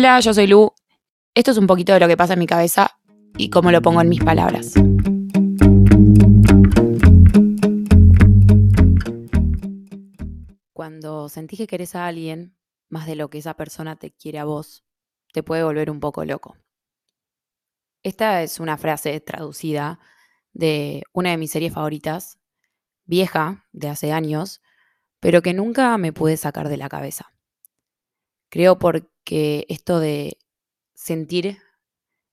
Hola, yo soy Lu. Esto es un poquito de lo que pasa en mi cabeza y cómo lo pongo en mis palabras. Cuando sentís que querés a alguien más de lo que esa persona te quiere a vos, te puede volver un poco loco. Esta es una frase traducida de una de mis series favoritas, vieja, de hace años, pero que nunca me pude sacar de la cabeza. Creo porque esto de sentir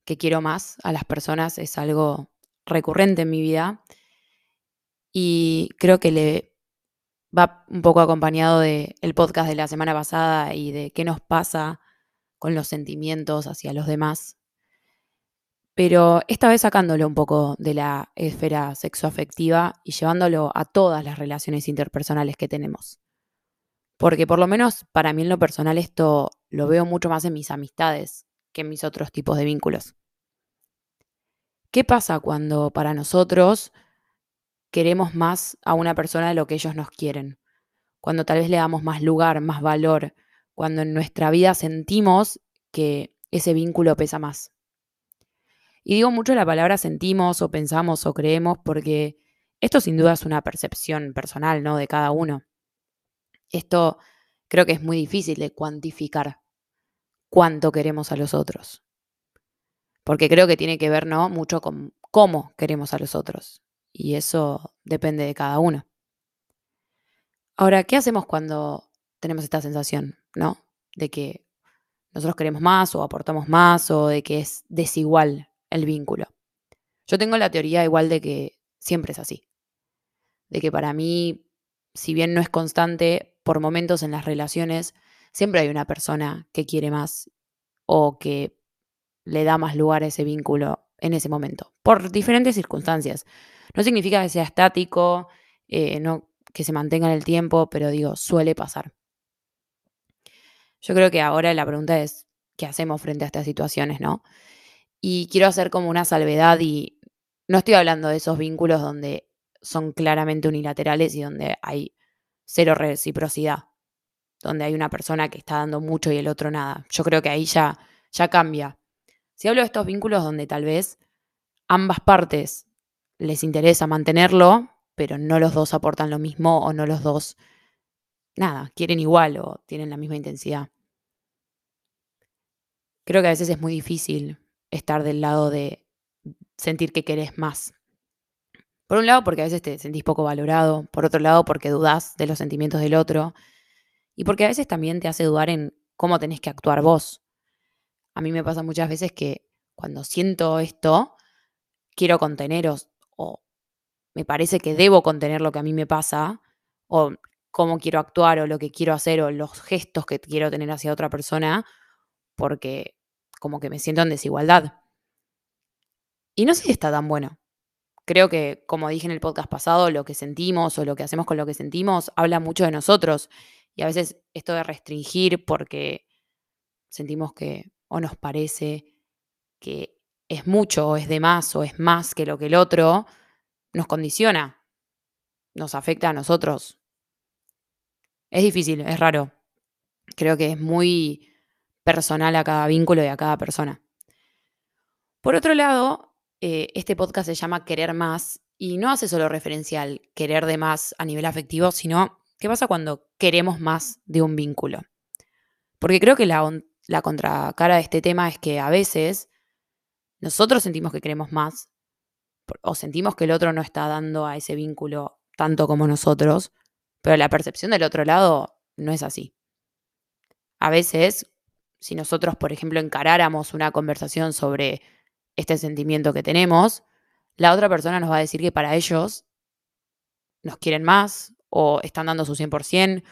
que quiero más a las personas es algo recurrente en mi vida y creo que le va un poco acompañado del el podcast de la semana pasada y de qué nos pasa con los sentimientos hacia los demás. Pero esta vez sacándolo un poco de la esfera sexoafectiva y llevándolo a todas las relaciones interpersonales que tenemos. Porque por lo menos para mí en lo personal esto lo veo mucho más en mis amistades que en mis otros tipos de vínculos. ¿Qué pasa cuando para nosotros queremos más a una persona de lo que ellos nos quieren? Cuando tal vez le damos más lugar, más valor, cuando en nuestra vida sentimos que ese vínculo pesa más. Y digo mucho la palabra sentimos o pensamos o creemos porque esto sin duda es una percepción personal, ¿no? De cada uno. Esto creo que es muy difícil de cuantificar cuánto queremos a los otros. Porque creo que tiene que ver, ¿no? Mucho con cómo queremos a los otros. Y eso depende de cada uno. Ahora, ¿qué hacemos cuando tenemos esta sensación, ¿no? De que nosotros queremos más o aportamos más o de que es desigual el vínculo. Yo tengo la teoría igual de que siempre es así. De que para mí, si bien no es constante, por momentos en las relaciones, siempre hay una persona que quiere más o que le da más lugar a ese vínculo en ese momento, por diferentes circunstancias. No significa que sea estático, eh, no, que se mantenga en el tiempo, pero digo, suele pasar. Yo creo que ahora la pregunta es, ¿qué hacemos frente a estas situaciones, no? Y quiero hacer como una salvedad y no estoy hablando de esos vínculos donde son claramente unilaterales y donde hay cero reciprocidad, donde hay una persona que está dando mucho y el otro nada. Yo creo que ahí ya, ya cambia. Si hablo de estos vínculos donde tal vez ambas partes les interesa mantenerlo, pero no los dos aportan lo mismo o no los dos, nada, quieren igual o tienen la misma intensidad. Creo que a veces es muy difícil estar del lado de sentir que querés más. Por un lado, porque a veces te sentís poco valorado, por otro lado, porque dudás de los sentimientos del otro, y porque a veces también te hace dudar en cómo tenés que actuar vos. A mí me pasa muchas veces que cuando siento esto, quiero conteneros o me parece que debo contener lo que a mí me pasa o cómo quiero actuar o lo que quiero hacer o los gestos que quiero tener hacia otra persona porque como que me siento en desigualdad. Y no sé si está tan bueno. Creo que, como dije en el podcast pasado, lo que sentimos o lo que hacemos con lo que sentimos habla mucho de nosotros. Y a veces esto de restringir porque sentimos que o nos parece que es mucho o es de más o es más que lo que el otro, nos condiciona, nos afecta a nosotros. Es difícil, es raro. Creo que es muy personal a cada vínculo y a cada persona. Por otro lado, eh, este podcast se llama Querer más y no hace solo referencia al querer de más a nivel afectivo, sino qué pasa cuando queremos más de un vínculo. Porque creo que la, la contracara de este tema es que a veces nosotros sentimos que queremos más o sentimos que el otro no está dando a ese vínculo tanto como nosotros, pero la percepción del otro lado no es así. A veces si nosotros, por ejemplo, encaráramos una conversación sobre este sentimiento que tenemos, la otra persona nos va a decir que para ellos nos quieren más o están dando su 100%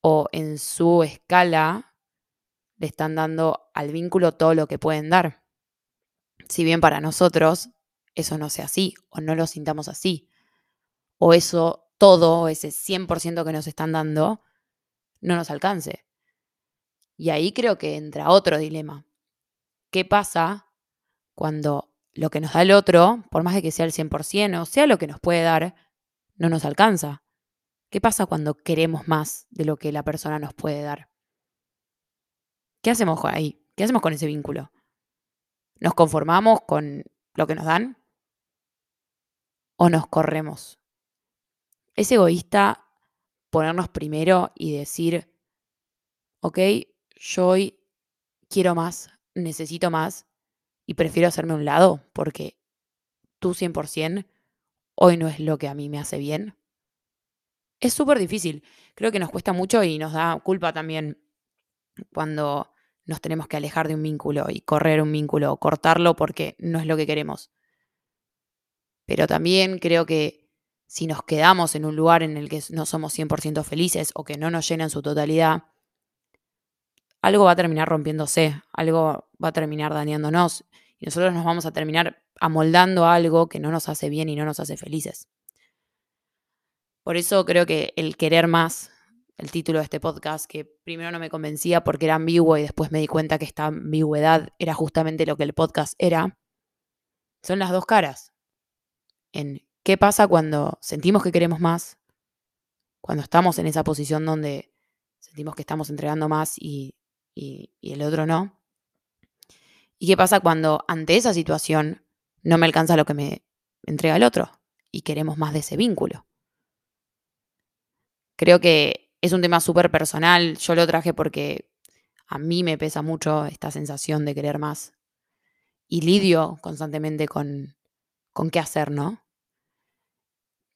o en su escala le están dando al vínculo todo lo que pueden dar. Si bien para nosotros eso no sea así o no lo sintamos así, o eso todo, ese 100% que nos están dando, no nos alcance. Y ahí creo que entra otro dilema. ¿Qué pasa cuando lo que nos da el otro, por más de que sea el 100% o sea lo que nos puede dar, no nos alcanza? ¿Qué pasa cuando queremos más de lo que la persona nos puede dar? ¿qué hacemos ahí? ¿Qué hacemos con ese vínculo? ¿Nos conformamos con lo que nos dan? ¿O nos corremos? Es egoísta ponernos primero y decir, ok, yo hoy quiero más, necesito más y prefiero hacerme un lado porque tú 100% hoy no es lo que a mí me hace bien. Es súper difícil. Creo que nos cuesta mucho y nos da culpa también cuando nos tenemos que alejar de un vínculo y correr un vínculo o cortarlo porque no es lo que queremos. Pero también creo que si nos quedamos en un lugar en el que no somos 100% felices o que no nos llena en su totalidad, algo va a terminar rompiéndose, algo va a terminar dañándonos y nosotros nos vamos a terminar amoldando a algo que no nos hace bien y no nos hace felices. Por eso creo que el querer más, el título de este podcast, que primero no me convencía porque era ambiguo y después me di cuenta que esta ambigüedad era justamente lo que el podcast era, son las dos caras. En qué pasa cuando sentimos que queremos más, cuando estamos en esa posición donde sentimos que estamos entregando más y, y el otro no. ¿Y qué pasa cuando ante esa situación no me alcanza lo que me entrega el otro y queremos más de ese vínculo? Creo que es un tema súper personal. Yo lo traje porque a mí me pesa mucho esta sensación de querer más y lidio constantemente con, con qué hacer, ¿no?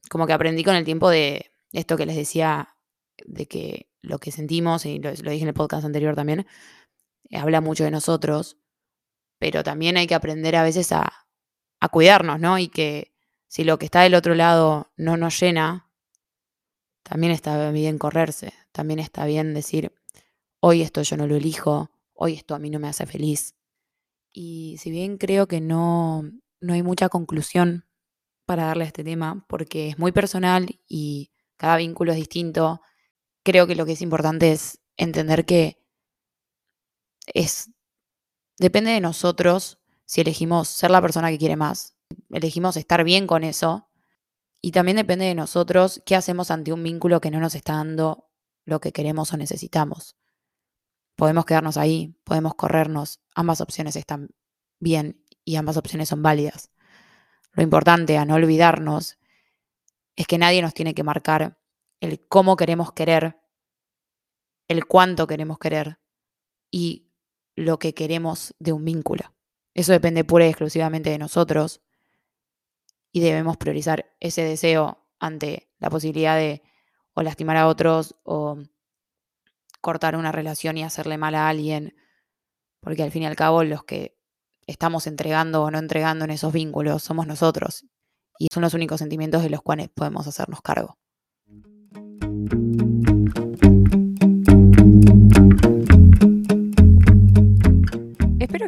Como que aprendí con el tiempo de esto que les decía, de que lo que sentimos, y lo, dije en el podcast anterior también, habla mucho de nosotros, pero también hay que aprender a veces a, a cuidarnos, ¿no? Y que si lo que está del otro lado no nos llena, también está bien correrse, también está bien decir, hoy esto yo no lo elijo, hoy esto a mí no me hace feliz. Y si bien creo que no, no hay mucha conclusión para darle a este tema, porque es muy personal y cada vínculo es distinto, creo que lo que es importante es entender que es Depende de nosotros si elegimos ser la persona que quiere más, elegimos estar bien con eso. Y también depende de nosotros qué hacemos ante un vínculo que no nos está dando lo que queremos o necesitamos. Podemos quedarnos ahí, podemos corrernos, ambas opciones están bien y ambas opciones son válidas. Lo importante a no olvidarnos es que nadie nos tiene que marcar el cómo queremos querer, el cuánto queremos querer y lo que queremos de un vínculo. Eso depende pura y exclusivamente de nosotros y debemos priorizar ese deseo ante la posibilidad de o lastimar a otros o cortar una relación y hacerle mal a alguien, porque al fin y al cabo los que estamos entregando o no entregando en esos vínculos somos nosotros y son los únicos sentimientos de los cuales podemos hacernos cargo.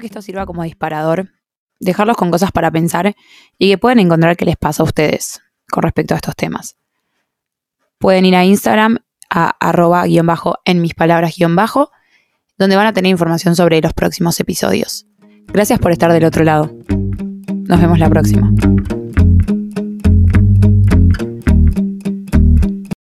Que esto sirva como disparador, dejarlos con cosas para pensar y que pueden encontrar qué les pasa a ustedes con respecto a estos temas. Pueden ir a Instagram a arroba guion bajo en mis palabras guion bajo, donde van a tener información sobre los próximos episodios. Gracias por estar del otro lado. Nos vemos la próxima.